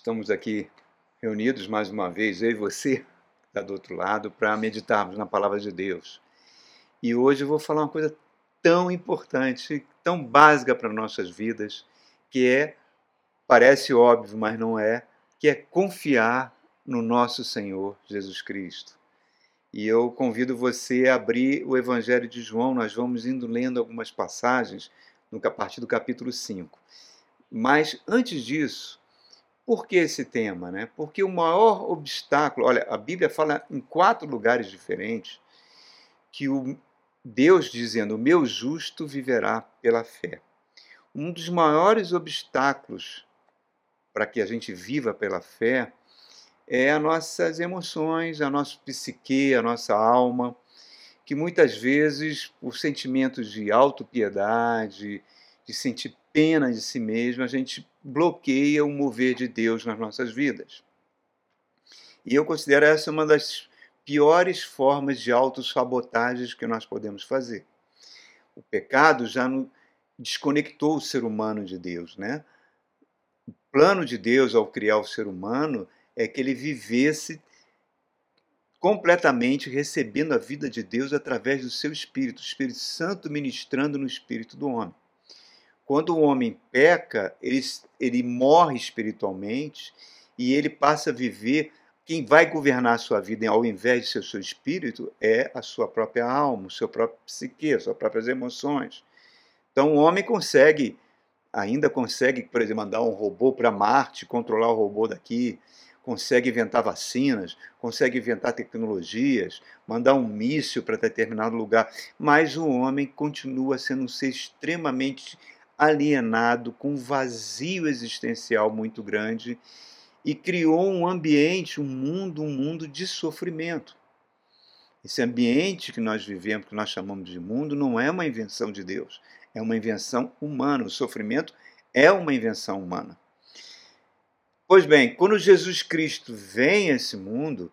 Estamos aqui reunidos mais uma vez, eu e você, está do outro lado, para meditarmos na palavra de Deus. E hoje eu vou falar uma coisa tão importante, tão básica para nossas vidas, que é, parece óbvio, mas não é, que é confiar no nosso Senhor Jesus Cristo. E eu convido você a abrir o Evangelho de João, nós vamos indo lendo algumas passagens a partir do capítulo 5. Mas antes disso, por que esse tema? Né? Porque o maior obstáculo, olha, a Bíblia fala em quatro lugares diferentes que o Deus dizendo: o meu justo viverá pela fé. Um dos maiores obstáculos para que a gente viva pela fé é as nossas emoções, a nossa psique, a nossa alma, que muitas vezes, por sentimentos de autopiedade, de sentir pena de si mesmo, a gente bloqueia o mover de Deus nas nossas vidas. E eu considero essa uma das piores formas de autossabotagem que nós podemos fazer. O pecado já desconectou o ser humano de Deus, né? O plano de Deus ao criar o ser humano é que ele vivesse completamente recebendo a vida de Deus através do seu Espírito, o Espírito Santo ministrando no espírito do homem. Quando o homem peca, ele, ele morre espiritualmente e ele passa a viver. Quem vai governar a sua vida ao invés de ser o seu espírito é a sua própria alma, o seu próprio psique, as suas próprias emoções. Então o homem consegue, ainda consegue, por exemplo, mandar um robô para Marte, controlar o robô daqui, consegue inventar vacinas, consegue inventar tecnologias, mandar um míssil para determinado lugar, mas o homem continua sendo um ser extremamente alienado, com um vazio existencial muito grande e criou um ambiente, um mundo, um mundo de sofrimento. Esse ambiente que nós vivemos, que nós chamamos de mundo, não é uma invenção de Deus, é uma invenção humana. O sofrimento é uma invenção humana. Pois bem, quando Jesus Cristo vem a esse mundo,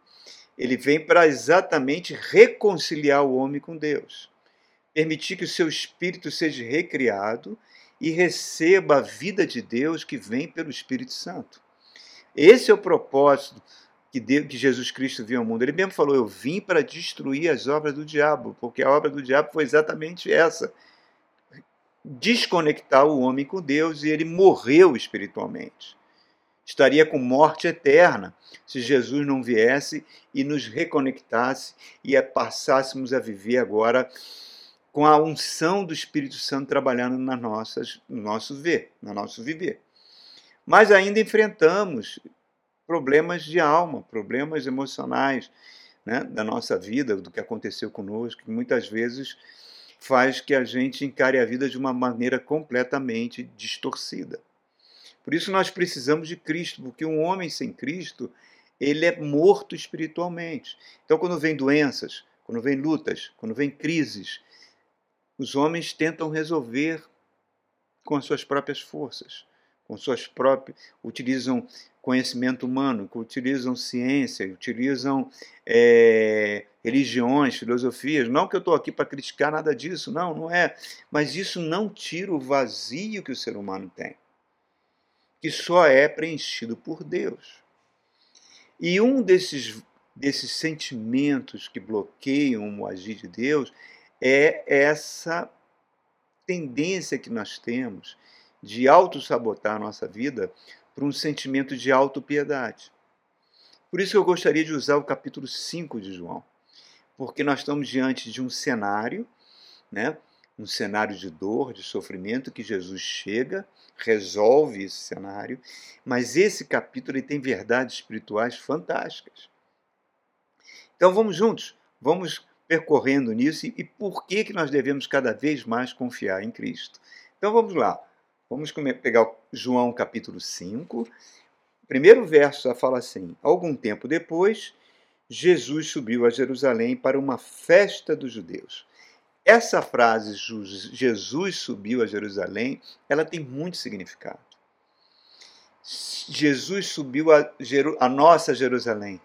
ele vem para exatamente reconciliar o homem com Deus, permitir que o seu espírito seja recriado e receba a vida de Deus que vem pelo Espírito Santo. Esse é o propósito que, Deus, que Jesus Cristo viu ao mundo. Ele mesmo falou: Eu vim para destruir as obras do diabo, porque a obra do diabo foi exatamente essa: desconectar o homem com Deus e ele morreu espiritualmente. Estaria com morte eterna se Jesus não viesse e nos reconectasse e passássemos a viver agora com a unção do Espírito Santo trabalhando nas nossas, no nosso ver, no nosso viver. Mas ainda enfrentamos problemas de alma, problemas emocionais né, da nossa vida, do que aconteceu conosco, que muitas vezes faz que a gente encare a vida de uma maneira completamente distorcida. Por isso nós precisamos de Cristo, porque um homem sem Cristo, ele é morto espiritualmente. Então quando vem doenças, quando vem lutas, quando vem crises, os homens tentam resolver com as suas próprias forças, com suas próprias. utilizam conhecimento humano, utilizam ciência, utilizam é, religiões, filosofias. Não que eu estou aqui para criticar nada disso, não, não é. Mas isso não tira o vazio que o ser humano tem, que só é preenchido por Deus. E um desses, desses sentimentos que bloqueiam o agir de Deus é essa tendência que nós temos de auto-sabotar a nossa vida por um sentimento de autopiedade. Por isso eu gostaria de usar o capítulo 5 de João, porque nós estamos diante de um cenário, né, um cenário de dor, de sofrimento, que Jesus chega, resolve esse cenário, mas esse capítulo tem verdades espirituais fantásticas. Então vamos juntos, vamos percorrendo nisso e, e por que, que nós devemos cada vez mais confiar em Cristo. Então vamos lá. Vamos pegar João capítulo 5. Primeiro verso fala assim: Algum tempo depois, Jesus subiu a Jerusalém para uma festa dos judeus. Essa frase, Jesus subiu a Jerusalém, ela tem muito significado. Jesus subiu a, a nossa Jerusalém.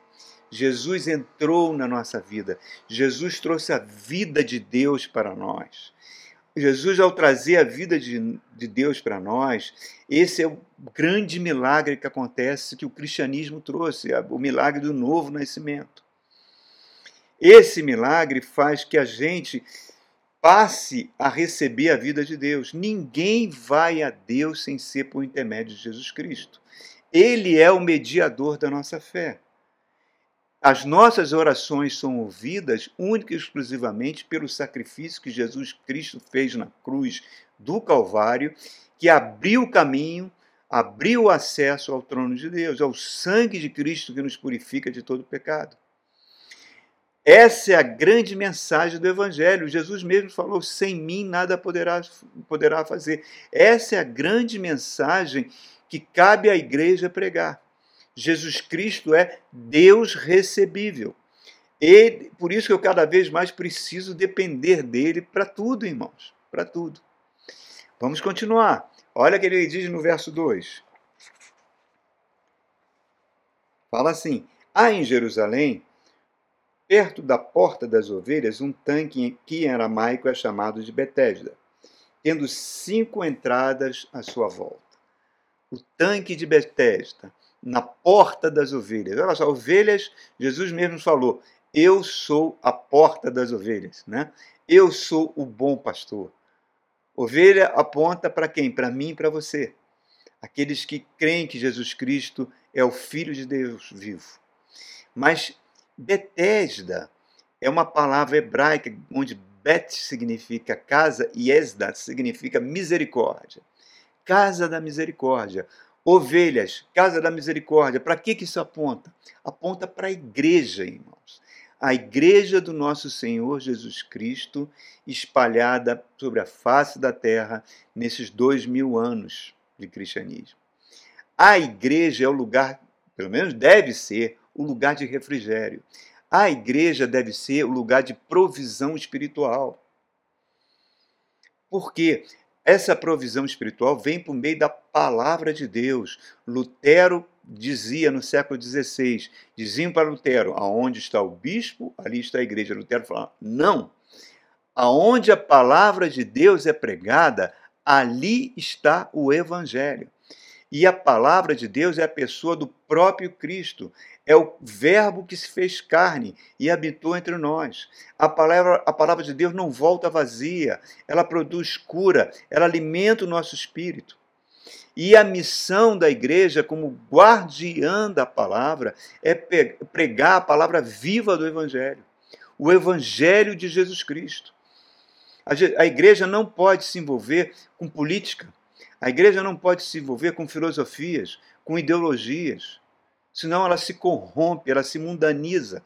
Jesus entrou na nossa vida. Jesus trouxe a vida de Deus para nós. Jesus, ao trazer a vida de, de Deus para nós, esse é o grande milagre que acontece, que o cristianismo trouxe, o milagre do novo nascimento. Esse milagre faz que a gente passe a receber a vida de Deus. Ninguém vai a Deus sem ser por intermédio de Jesus Cristo. Ele é o mediador da nossa fé. As nossas orações são ouvidas única e exclusivamente pelo sacrifício que Jesus Cristo fez na cruz do Calvário, que abriu o caminho, abriu o acesso ao trono de Deus, ao sangue de Cristo que nos purifica de todo pecado. Essa é a grande mensagem do Evangelho. Jesus mesmo falou: sem mim nada poderá, poderá fazer. Essa é a grande mensagem que cabe à igreja pregar. Jesus Cristo é Deus recebível. E por isso que eu cada vez mais preciso depender dele para tudo, irmãos, para tudo. Vamos continuar. Olha o que ele diz no verso 2. Fala assim: Há em Jerusalém, perto da porta das ovelhas, um tanque que em aramaico é chamado de Betesda, tendo cinco entradas à sua volta. O tanque de Betesda na porta das ovelhas. Olha só, ovelhas, Jesus mesmo falou: Eu sou a porta das ovelhas, né? Eu sou o bom pastor. Ovelha aponta para quem? Para mim e para você. Aqueles que creem que Jesus Cristo é o Filho de Deus vivo. Mas Betesda é uma palavra hebraica onde Bet significa casa e Esda significa misericórdia. Casa da misericórdia. Ovelhas, casa da misericórdia. Para que, que isso aponta? Aponta para a igreja, irmãos. A igreja do nosso Senhor Jesus Cristo, espalhada sobre a face da terra nesses dois mil anos de cristianismo. A igreja é o lugar, pelo menos deve ser, o lugar de refrigério. A igreja deve ser o lugar de provisão espiritual. Por quê? Essa provisão espiritual vem por meio da palavra de Deus. Lutero dizia no século XVI, diziam para Lutero, aonde está o bispo, ali está a igreja. Lutero falava, não, aonde a palavra de Deus é pregada, ali está o evangelho. E a palavra de Deus é a pessoa do próprio Cristo é o Verbo que se fez carne e habitou entre nós. A palavra, a palavra de Deus não volta vazia, ela produz cura, ela alimenta o nosso espírito. E a missão da igreja, como guardiã da palavra, é pregar a palavra viva do Evangelho, o Evangelho de Jesus Cristo. A igreja não pode se envolver com política, a igreja não pode se envolver com filosofias, com ideologias senão ela se corrompe, ela se mundaniza,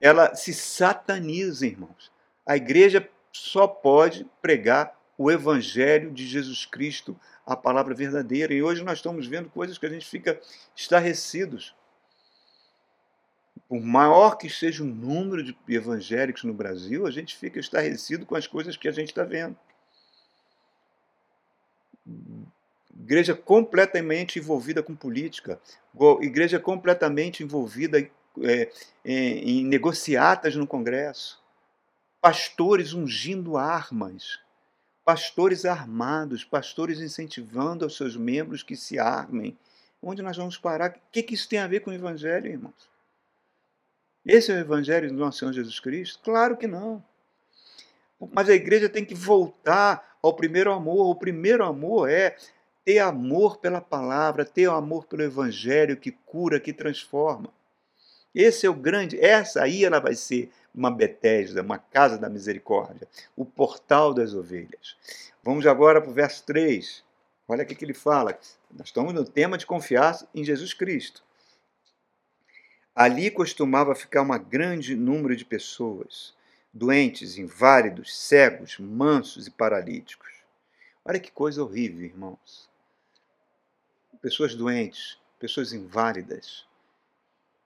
ela se sataniza, irmãos. A igreja só pode pregar o evangelho de Jesus Cristo, a palavra verdadeira. E hoje nós estamos vendo coisas que a gente fica estarrecidos. Por maior que seja o número de evangélicos no Brasil, a gente fica estarrecido com as coisas que a gente está vendo igreja completamente envolvida com política, igreja completamente envolvida é, em negociatas no Congresso, pastores ungindo armas, pastores armados, pastores incentivando aos seus membros que se armem. Onde nós vamos parar? O que, que isso tem a ver com o Evangelho, irmãos? Esse é o Evangelho do nosso Senhor Jesus Cristo? Claro que não. Mas a igreja tem que voltar ao primeiro amor. O primeiro amor é ter amor pela palavra, ter amor pelo evangelho que cura, que transforma. Esse é o grande, essa aí ela vai ser uma Betesda, uma casa da misericórdia, o portal das ovelhas. Vamos agora para o verso 3. Olha o que ele fala. Nós estamos no tema de confiar em Jesus Cristo. Ali costumava ficar um grande número de pessoas, doentes, inválidos, cegos, mansos e paralíticos. Olha que coisa horrível, irmãos pessoas doentes, pessoas inválidas.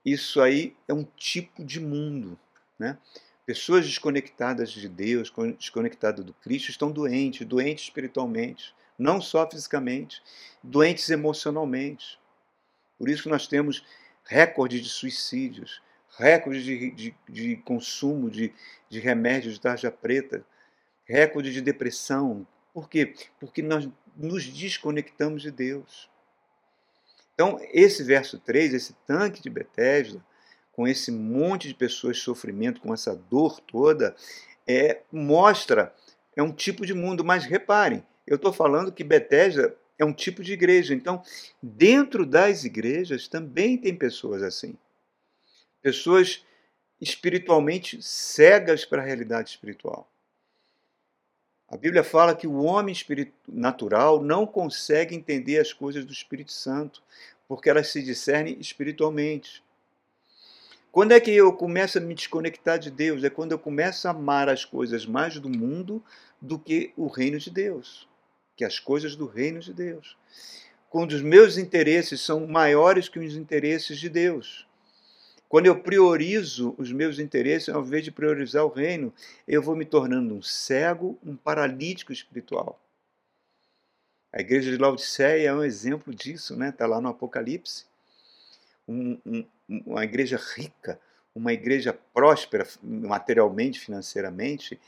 Isso aí é um tipo de mundo. Né? Pessoas desconectadas de Deus, desconectadas do Cristo, estão doentes, doentes espiritualmente, não só fisicamente, doentes emocionalmente. Por isso nós temos recordes de suicídios, recordes de, de, de consumo de, de remédios de tarja preta, recorde de depressão. Por quê? Porque nós nos desconectamos de Deus. Então, esse verso 3, esse tanque de Betesda, com esse monte de pessoas de sofrimento, com essa dor toda, é, mostra, é um tipo de mundo. Mas reparem, eu estou falando que Betesda é um tipo de igreja. Então, dentro das igrejas também tem pessoas assim. Pessoas espiritualmente cegas para a realidade espiritual. A Bíblia fala que o homem natural não consegue entender as coisas do Espírito Santo, porque elas se discernem espiritualmente. Quando é que eu começo a me desconectar de Deus? É quando eu começo a amar as coisas mais do mundo do que o reino de Deus, que as coisas do reino de Deus. Quando os meus interesses são maiores que os interesses de Deus. Quando eu priorizo os meus interesses, ao invés de priorizar o reino, eu vou me tornando um cego, um paralítico espiritual. A igreja de Laodiceia é um exemplo disso, né? Está lá no Apocalipse. Um, um, uma igreja rica, uma igreja próspera materialmente, financeiramente,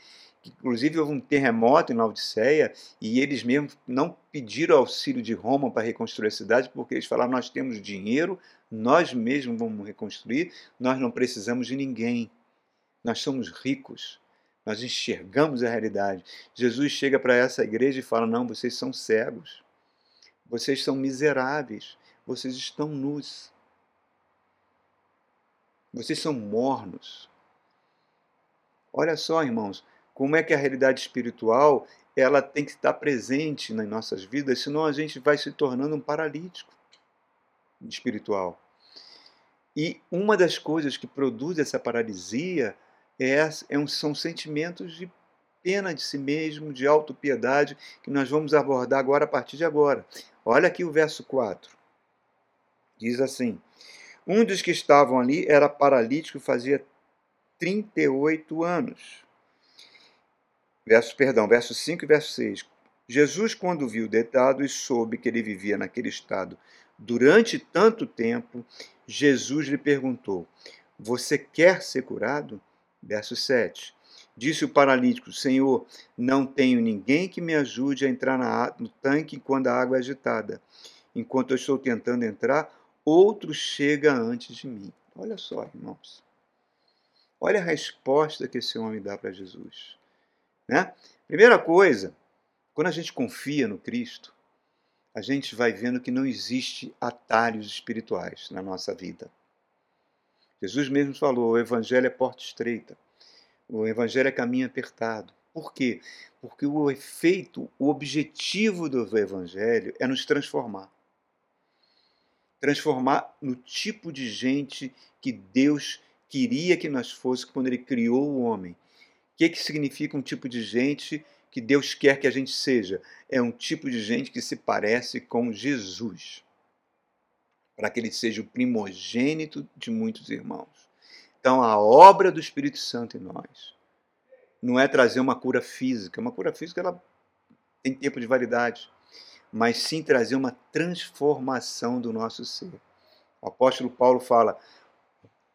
Inclusive, houve um terremoto em Laodiceia e eles mesmos não pediram auxílio de Roma para reconstruir a cidade, porque eles falaram: nós temos dinheiro, nós mesmos vamos reconstruir, nós não precisamos de ninguém. Nós somos ricos, nós enxergamos a realidade. Jesus chega para essa igreja e fala: não, vocês são cegos, vocês são miseráveis, vocês estão nus, vocês são mornos. Olha só, irmãos, como é que a realidade espiritual ela tem que estar presente nas nossas vidas, senão a gente vai se tornando um paralítico espiritual. E uma das coisas que produz essa paralisia é, é são sentimentos de pena de si mesmo, de autopiedade, que nós vamos abordar agora a partir de agora. Olha aqui o verso 4. Diz assim: Um dos que estavam ali era paralítico, fazia 38 anos. Verso, perdão, verso 5 e verso 6. Jesus, quando viu deitado e soube que ele vivia naquele estado durante tanto tempo, Jesus lhe perguntou: Você quer ser curado? Verso 7. Disse o paralítico: Senhor, não tenho ninguém que me ajude a entrar na, no tanque quando a água é agitada. Enquanto eu estou tentando entrar, outro chega antes de mim. Olha só, irmãos. Olha a resposta que esse homem dá para Jesus. Né? Primeira coisa, quando a gente confia no Cristo, a gente vai vendo que não existe atalhos espirituais na nossa vida. Jesus mesmo falou: o Evangelho é porta estreita, o Evangelho é caminho apertado. Por quê? Porque o efeito, o objetivo do Evangelho é nos transformar. Transformar no tipo de gente que Deus queria que nós fôssemos quando Ele criou o homem que, que significa um tipo de gente que Deus quer que a gente seja? É um tipo de gente que se parece com Jesus, para que ele seja o primogênito de muitos irmãos. Então, a obra do Espírito Santo em nós não é trazer uma cura física. Uma cura física ela tem tempo de validade, mas sim trazer uma transformação do nosso ser. O apóstolo Paulo fala: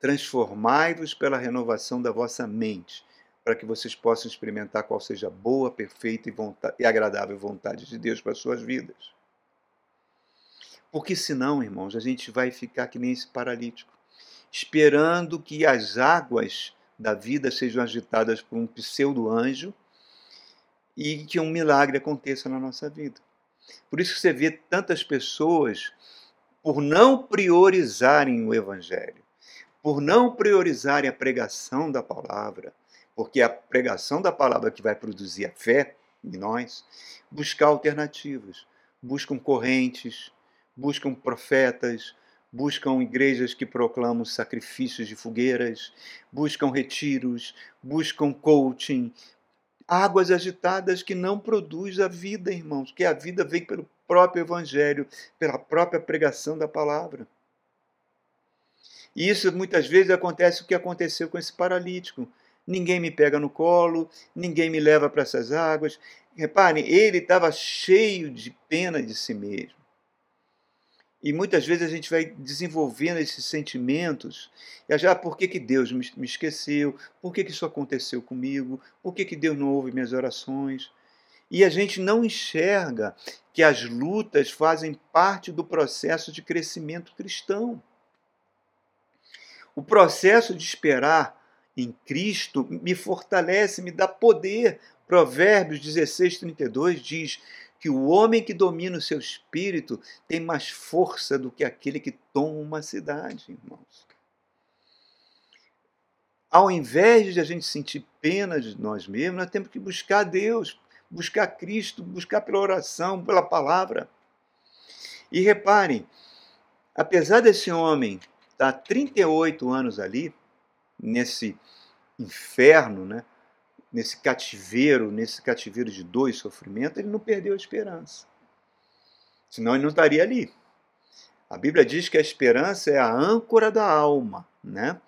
transformai-vos pela renovação da vossa mente para que vocês possam experimentar qual seja a boa, perfeita e, vontade, e agradável vontade de Deus para as suas vidas. Porque senão, irmãos, a gente vai ficar que nem esse paralítico, esperando que as águas da vida sejam agitadas por um pseudo-anjo e que um milagre aconteça na nossa vida. Por isso que você vê tantas pessoas, por não priorizarem o Evangelho, por não priorizarem a pregação da palavra, porque é a pregação da palavra que vai produzir a fé em nós, buscar alternativas. Buscam correntes, buscam profetas, buscam igrejas que proclamam sacrifícios de fogueiras, buscam retiros, buscam coaching, águas agitadas que não produz a vida, irmãos, que a vida vem pelo próprio evangelho, pela própria pregação da palavra. E isso muitas vezes acontece o que aconteceu com esse paralítico ninguém me pega no colo, ninguém me leva para essas águas. Reparem, ele estava cheio de pena de si mesmo. E muitas vezes a gente vai desenvolvendo esses sentimentos. E já, por que, que Deus me esqueceu? Por que, que isso aconteceu comigo? Por que, que Deus não ouve minhas orações? E a gente não enxerga que as lutas fazem parte do processo de crescimento cristão. O processo de esperar em Cristo me fortalece, me dá poder. Provérbios 16, 32 diz: que o homem que domina o seu espírito tem mais força do que aquele que toma uma cidade, irmãos. Ao invés de a gente sentir pena de nós mesmos, nós temos que buscar Deus, buscar Cristo, buscar pela oração, pela palavra. E reparem, apesar desse homem estar 38 anos ali, nesse inferno, né? nesse cativeiro, nesse cativeiro de dor e sofrimento, ele não perdeu a esperança. Senão ele não estaria ali. A Bíblia diz que a esperança é a âncora da alma, né?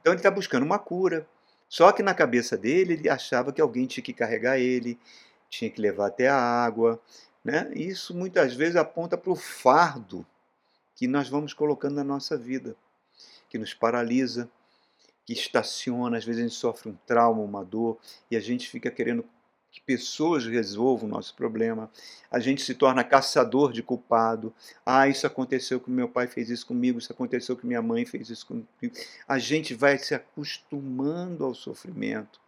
Então ele está buscando uma cura. Só que na cabeça dele ele achava que alguém tinha que carregar ele, tinha que levar até a água, né? Isso muitas vezes aponta para o fardo que nós vamos colocando na nossa vida, que nos paralisa, que estaciona, às vezes a gente sofre um trauma, uma dor, e a gente fica querendo que pessoas resolvam o nosso problema. A gente se torna caçador de culpado. Ah, isso aconteceu com meu pai fez isso comigo, isso aconteceu com minha mãe fez isso comigo. A gente vai se acostumando ao sofrimento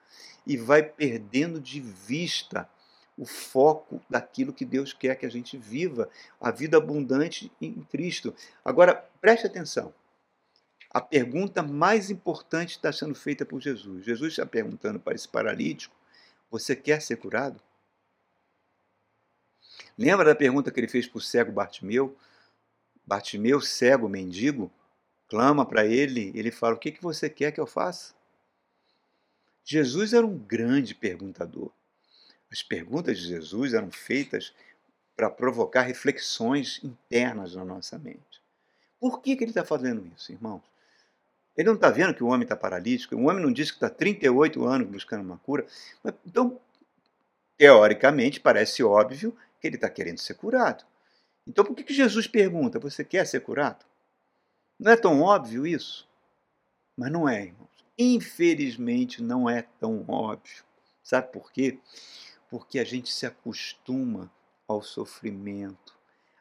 e vai perdendo de vista o foco daquilo que Deus quer que a gente viva, a vida abundante em Cristo. Agora, preste atenção a pergunta mais importante está sendo feita por Jesus. Jesus está perguntando para esse paralítico: Você quer ser curado? Lembra da pergunta que ele fez para o cego Bartimeu? Bartimeu, cego, mendigo, clama para ele, ele fala: O que, que você quer que eu faça? Jesus era um grande perguntador. As perguntas de Jesus eram feitas para provocar reflexões internas na nossa mente. Por que, que ele está fazendo isso, irmãos? Ele não está vendo que o homem está paralítico, o homem não disse que está 38 anos buscando uma cura. Então, teoricamente, parece óbvio que ele está querendo ser curado. Então, por que, que Jesus pergunta: Você quer ser curado? Não é tão óbvio isso? Mas não é, irmãos. Infelizmente, não é tão óbvio. Sabe por quê? Porque a gente se acostuma ao sofrimento,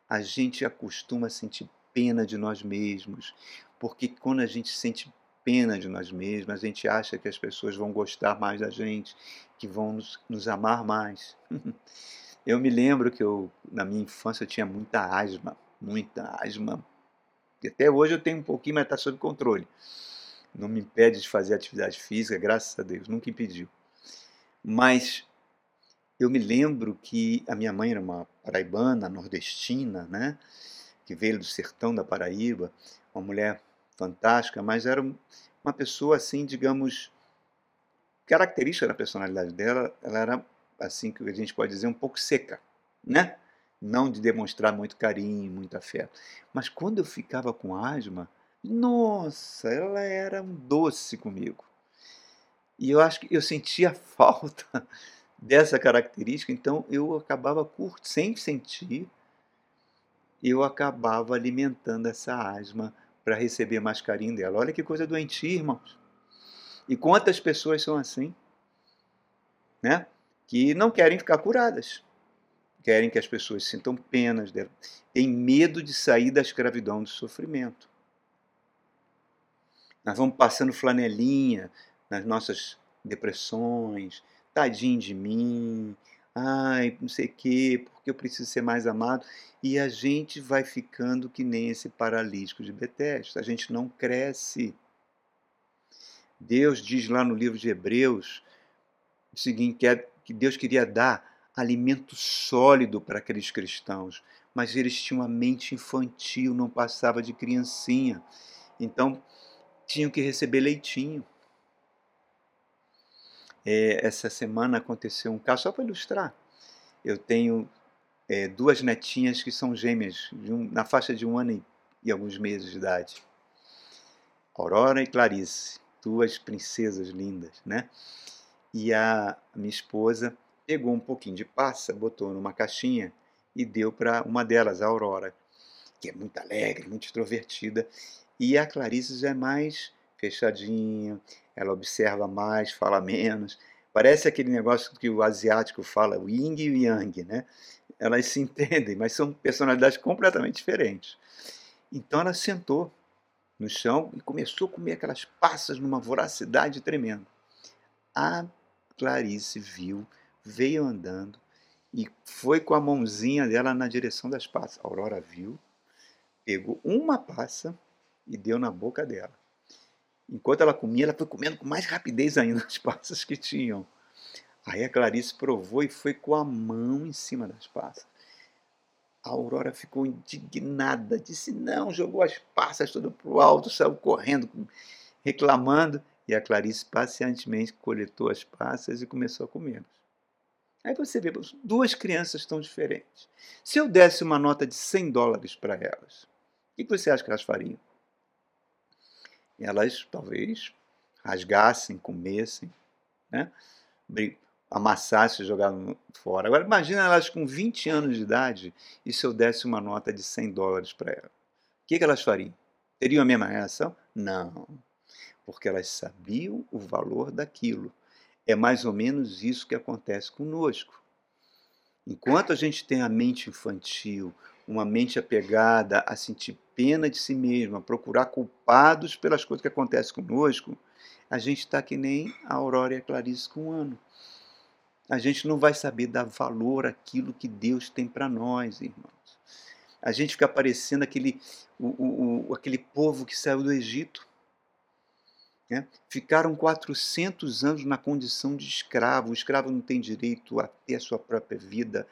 a gente acostuma a sentir pena de nós mesmos, porque quando a gente sente pena de nós mesmos, a gente acha que as pessoas vão gostar mais da gente, que vão nos, nos amar mais. eu me lembro que eu, na minha infância, eu tinha muita asma, muita asma. E até hoje eu tenho um pouquinho, mas está sob controle. Não me impede de fazer atividade física, graças a Deus, nunca impediu. Mas eu me lembro que a minha mãe era uma paraibana, nordestina, né? Que veio do sertão da Paraíba, uma mulher fantástica, mas era uma pessoa assim, digamos, característica da personalidade dela, ela era assim que a gente pode dizer um pouco seca, né? Não de demonstrar muito carinho, muito afeto. Mas quando eu ficava com asma, nossa, ela era um doce comigo. E eu acho que eu sentia falta dessa característica, então eu acabava curto, sem sentir, eu acabava alimentando essa asma para receber mais carinho dela. Olha que coisa doentia, irmãos. E quantas pessoas são assim, né? Que não querem ficar curadas. Querem que as pessoas sintam penas dela. Tem medo de sair da escravidão do sofrimento. Nós vamos passando flanelinha nas nossas depressões, tadinho de mim, ai, não sei o quê, porque eu preciso ser mais amado. E a gente vai ficando que nem esse paralítico de Betesda. A gente não cresce. Deus diz lá no livro de Hebreus o seguinte, que, é, que Deus queria dar alimento sólido para aqueles cristãos, mas eles tinham uma mente infantil, não passava de criancinha. Então, tinham que receber leitinho. É, essa semana aconteceu um caso, só para ilustrar. Eu tenho é, duas netinhas que são gêmeas, um, na faixa de um ano e, e, alguns meses de idade. Aurora e Clarice, duas princesas lindas, né? E a, minha esposa pegou um pouquinho de passa, botou numa caixinha e deu para uma delas, a Aurora. que é muito alegre, muito extrovertida, e a Clarice já é mais fechadinha, ela observa mais, fala menos. Parece aquele negócio que o asiático fala, o yin e o yang, né? Elas se entendem, mas são personalidades completamente diferentes. Então ela sentou no chão e começou a comer aquelas passas numa voracidade tremenda. A Clarice viu, veio andando e foi com a mãozinha dela na direção das passas. A Aurora viu, pegou uma passa e deu na boca dela. Enquanto ela comia, ela foi comendo com mais rapidez ainda as passas que tinham. Aí a Clarice provou e foi com a mão em cima das passas. A Aurora ficou indignada, disse não, jogou as passas tudo para o alto, saiu correndo, reclamando. E a Clarice pacientemente coletou as passas e começou a comê-las. Aí você vê, duas crianças tão diferentes. Se eu desse uma nota de 100 dólares para elas, o que você acha que elas fariam? Elas talvez rasgassem, comessem, né? amassassem jogassem fora. Agora imagina elas com 20 anos de idade e se eu desse uma nota de 100 dólares para elas. O que, que elas fariam? Teriam a mesma reação? Não porque elas sabiam o valor daquilo. É mais ou menos isso que acontece conosco. Enquanto a gente tem a mente infantil, uma mente apegada a sentir pena de si mesmo, a procurar culpados pelas coisas que acontecem conosco, a gente está que nem a Aurora e a Clarice com um ano. A gente não vai saber dar valor àquilo que Deus tem para nós, irmãos. A gente fica parecendo aquele, o, o, aquele povo que saiu do Egito né? Ficaram 400 anos na condição de escravo. O escravo não tem direito a ter a sua própria vida,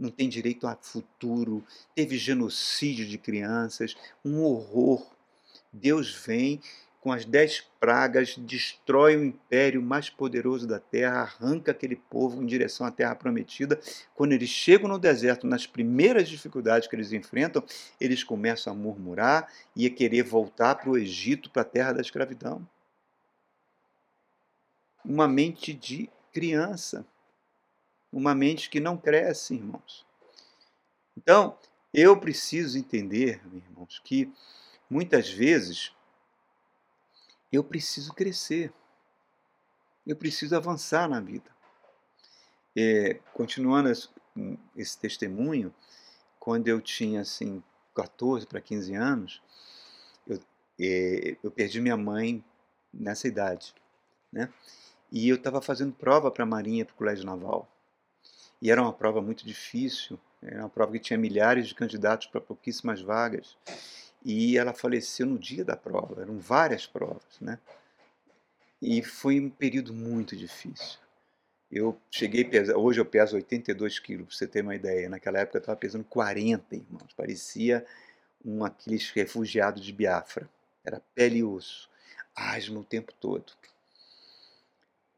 não tem direito a futuro. Teve genocídio de crianças, um horror. Deus vem com as dez pragas, destrói o império mais poderoso da terra, arranca aquele povo em direção à terra prometida. Quando eles chegam no deserto, nas primeiras dificuldades que eles enfrentam, eles começam a murmurar e a querer voltar para o Egito, para a terra da escravidão uma mente de criança, uma mente que não cresce, irmãos. Então, eu preciso entender, irmãos, que muitas vezes eu preciso crescer, eu preciso avançar na vida. É, continuando esse testemunho, quando eu tinha assim 14 para 15 anos, eu, é, eu perdi minha mãe nessa idade, né? E eu estava fazendo prova para a Marinha, para o Colégio Naval. E era uma prova muito difícil, era uma prova que tinha milhares de candidatos para pouquíssimas vagas. E ela faleceu no dia da prova, eram várias provas, né? E foi um período muito difícil. Eu cheguei a pesar, hoje eu peso 82 quilos, para você ter uma ideia. Naquela época eu estava pesando 40, irmãos. Parecia um aqueles refugiados de Biafra. Era pele e osso. Asma o tempo todo.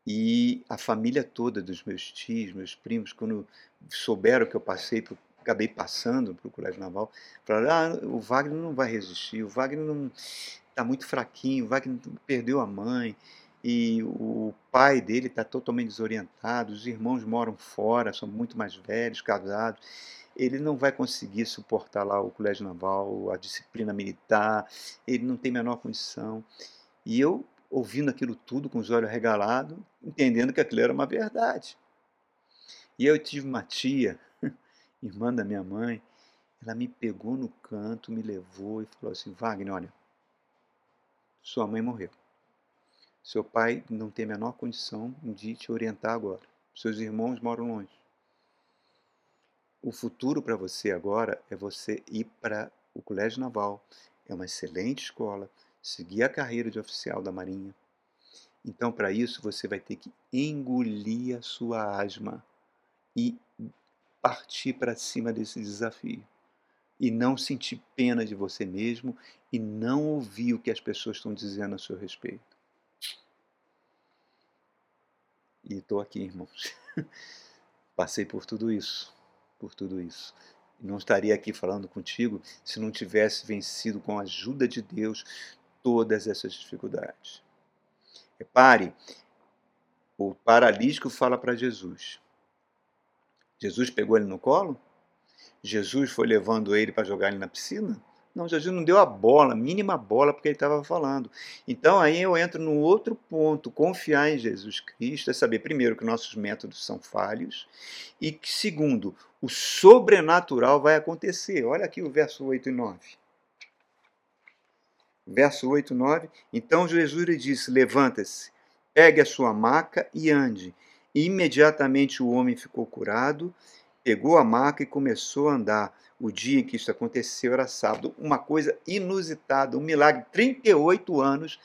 E a família toda dos meus tios, meus primos, quando souberam que eu passei, acabei passando para o Colégio Naval, falaram: ah, o Wagner não vai resistir, o Wagner não está muito fraquinho, o Wagner perdeu a mãe, e o pai dele está totalmente desorientado, os irmãos moram fora, são muito mais velhos, casados. Ele não vai conseguir suportar lá o Colégio Naval, a disciplina militar, ele não tem a menor condição. E eu ouvindo aquilo tudo com os olhos regalados, entendendo que aquilo era uma verdade. E eu tive uma tia, irmã da minha mãe, ela me pegou no canto, me levou e falou assim: Wagner, olha, sua mãe morreu. Seu pai não tem a menor condição de te orientar agora. Seus irmãos moram longe. O futuro para você agora é você ir para o Colégio Naval. É uma excelente escola seguir a carreira de oficial da Marinha. Então, para isso, você vai ter que engolir a sua asma e partir para cima desse desafio. E não sentir pena de você mesmo e não ouvir o que as pessoas estão dizendo a seu respeito. E estou aqui, irmãos. Passei por tudo isso, por tudo isso. Não estaria aqui falando contigo se não tivesse vencido com a ajuda de Deus todas essas dificuldades. Repare, o paralítico fala para Jesus. Jesus pegou ele no colo? Jesus foi levando ele para jogar ele na piscina? Não, Jesus não deu a bola, a mínima bola, porque ele estava falando. Então aí eu entro no outro ponto. Confiar em Jesus Cristo é saber, primeiro, que nossos métodos são falhos, e que, segundo, o sobrenatural vai acontecer. Olha aqui o verso 8 e 9. Verso 8 e 9. Então Jesus lhe disse: Levanta-se, pegue a sua maca e ande. E imediatamente o homem ficou curado, pegou a maca e começou a andar. O dia em que isso aconteceu era sábado. Uma coisa inusitada, um milagre. 38 anos,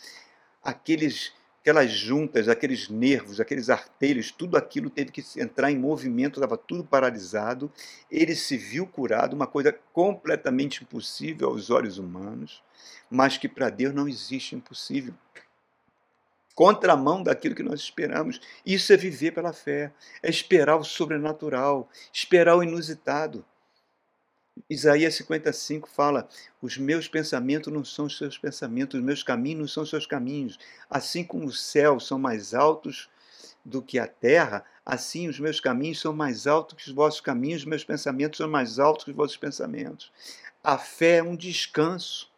aqueles, aquelas juntas, aqueles nervos, aqueles artelhos, tudo aquilo teve que entrar em movimento, estava tudo paralisado. Ele se viu curado, uma coisa completamente impossível aos olhos humanos, mas que para Deus não existe impossível contramão daquilo que nós esperamos. Isso é viver pela fé, é esperar o sobrenatural, esperar o inusitado. Isaías 55 fala: Os meus pensamentos não são os seus pensamentos, os meus caminhos não são os seus caminhos. Assim como os céus são mais altos do que a terra, assim os meus caminhos são mais altos que os vossos caminhos, os meus pensamentos são mais altos que os vossos pensamentos. A fé é um descanso.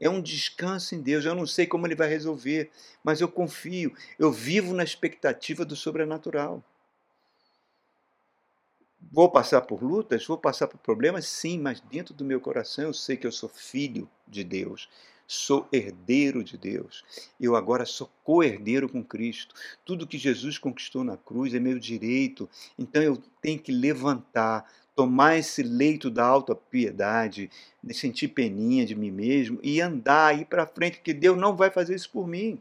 É um descanso em Deus. Eu não sei como Ele vai resolver, mas eu confio. Eu vivo na expectativa do sobrenatural. Vou passar por lutas, vou passar por problemas, sim, mas dentro do meu coração eu sei que eu sou filho de Deus, sou herdeiro de Deus. Eu agora sou co-herdeiro com Cristo. Tudo que Jesus conquistou na cruz é meu direito, então eu tenho que levantar, tomar esse leito da alta piedade, de sentir peninha de mim mesmo e andar aí para frente, que Deus não vai fazer isso por mim.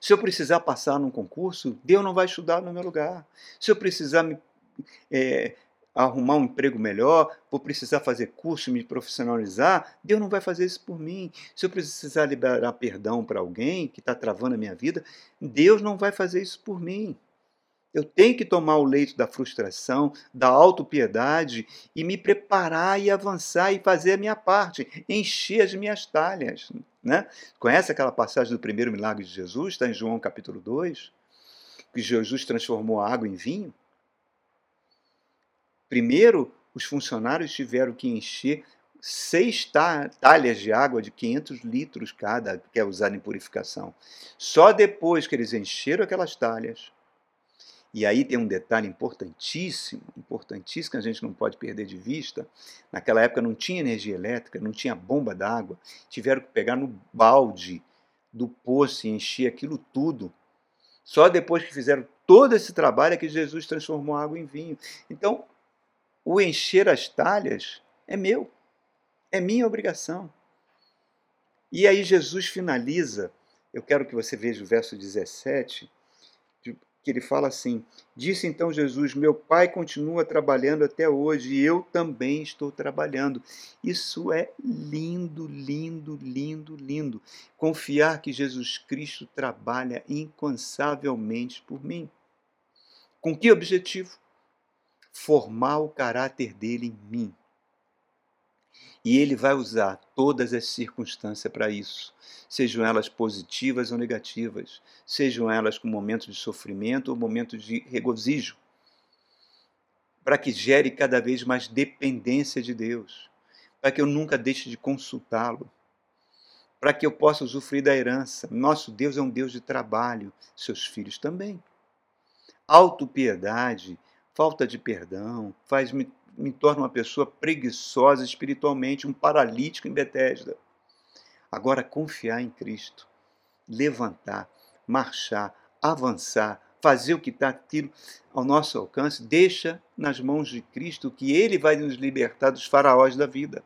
Se eu precisar passar num concurso, Deus não vai estudar no meu lugar. Se eu precisar me, é, arrumar um emprego melhor, vou precisar fazer curso, me profissionalizar, Deus não vai fazer isso por mim. Se eu precisar liberar perdão para alguém que está travando a minha vida, Deus não vai fazer isso por mim. Eu tenho que tomar o leito da frustração, da autopiedade e me preparar e avançar e fazer a minha parte, encher as minhas talhas. Né? Conhece aquela passagem do primeiro milagre de Jesus? Está em João capítulo 2, que Jesus transformou a água em vinho. Primeiro, os funcionários tiveram que encher seis talhas de água de 500 litros cada, que é usada em purificação. Só depois que eles encheram aquelas talhas, e aí tem um detalhe importantíssimo, importantíssimo que a gente não pode perder de vista. Naquela época não tinha energia elétrica, não tinha bomba d'água, tiveram que pegar no balde do poço e encher aquilo tudo. Só depois que fizeram todo esse trabalho é que Jesus transformou água em vinho. Então, o encher as talhas é meu, é minha obrigação. E aí Jesus finaliza, eu quero que você veja o verso 17, que ele fala assim: Disse então Jesus: Meu pai continua trabalhando até hoje e eu também estou trabalhando. Isso é lindo, lindo, lindo, lindo. Confiar que Jesus Cristo trabalha incansavelmente por mim. Com que objetivo? Formar o caráter dele em mim. E ele vai usar todas as circunstâncias para isso, sejam elas positivas ou negativas, sejam elas com momentos de sofrimento ou momentos de regozijo, para que gere cada vez mais dependência de Deus, para que eu nunca deixe de consultá-lo, para que eu possa usufruir da herança. Nosso Deus é um Deus de trabalho, seus filhos também. Autopiedade, falta de perdão, faz-me me torna uma pessoa preguiçosa espiritualmente, um paralítico em Betesda. Agora, confiar em Cristo, levantar, marchar, avançar, fazer o que está ao nosso alcance, deixa nas mãos de Cristo que Ele vai nos libertar dos faraós da vida,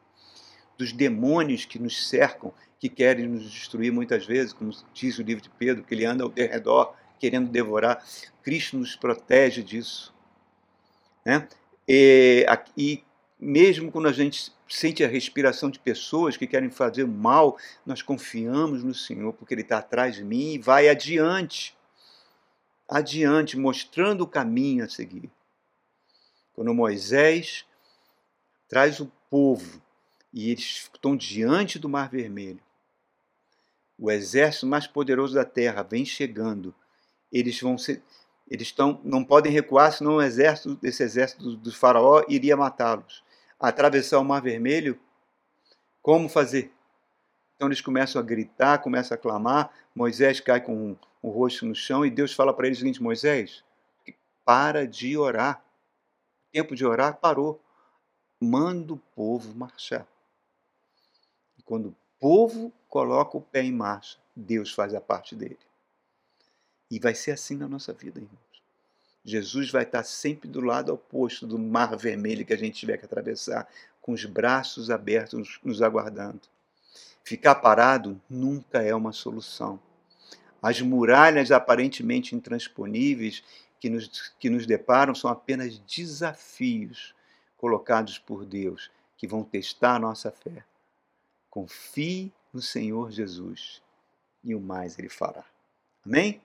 dos demônios que nos cercam, que querem nos destruir muitas vezes, como diz o livro de Pedro, que ele anda ao redor querendo devorar. Cristo nos protege disso. Né? E, e mesmo quando a gente sente a respiração de pessoas que querem fazer mal, nós confiamos no Senhor, porque Ele está atrás de mim e vai adiante. Adiante, mostrando o caminho a seguir. Quando Moisés traz o povo e eles estão diante do Mar Vermelho, o exército mais poderoso da terra vem chegando, eles vão ser Eles estão, não podem recuar, senão o exército, esse exército do, do faraó iria matá-los. Atravessar o Mar Vermelho, como fazer? Então eles começam a gritar, começam a clamar. Moisés cai com o rosto no chão e Deus fala para ele o seguinte: Moisés, para de orar. O tempo de orar parou. Manda o povo marchar. E quando o povo coloca o pé em marcha, Deus faz a parte dele. E vai ser assim na nossa vida, irmãos. Jesus vai estar sempre do lado oposto do mar vermelho que a gente tiver que atravessar, com os braços abertos nos aguardando. Ficar parado nunca é uma solução. As muralhas aparentemente intransponíveis que nos, que nos deparam são apenas desafios colocados por Deus que vão testar a nossa fé. Confie no Senhor Jesus e o mais Ele fará. Amém?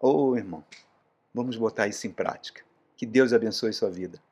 Ô oh, irmão, vamos botar isso em prática. Que Deus abençoe sua vida.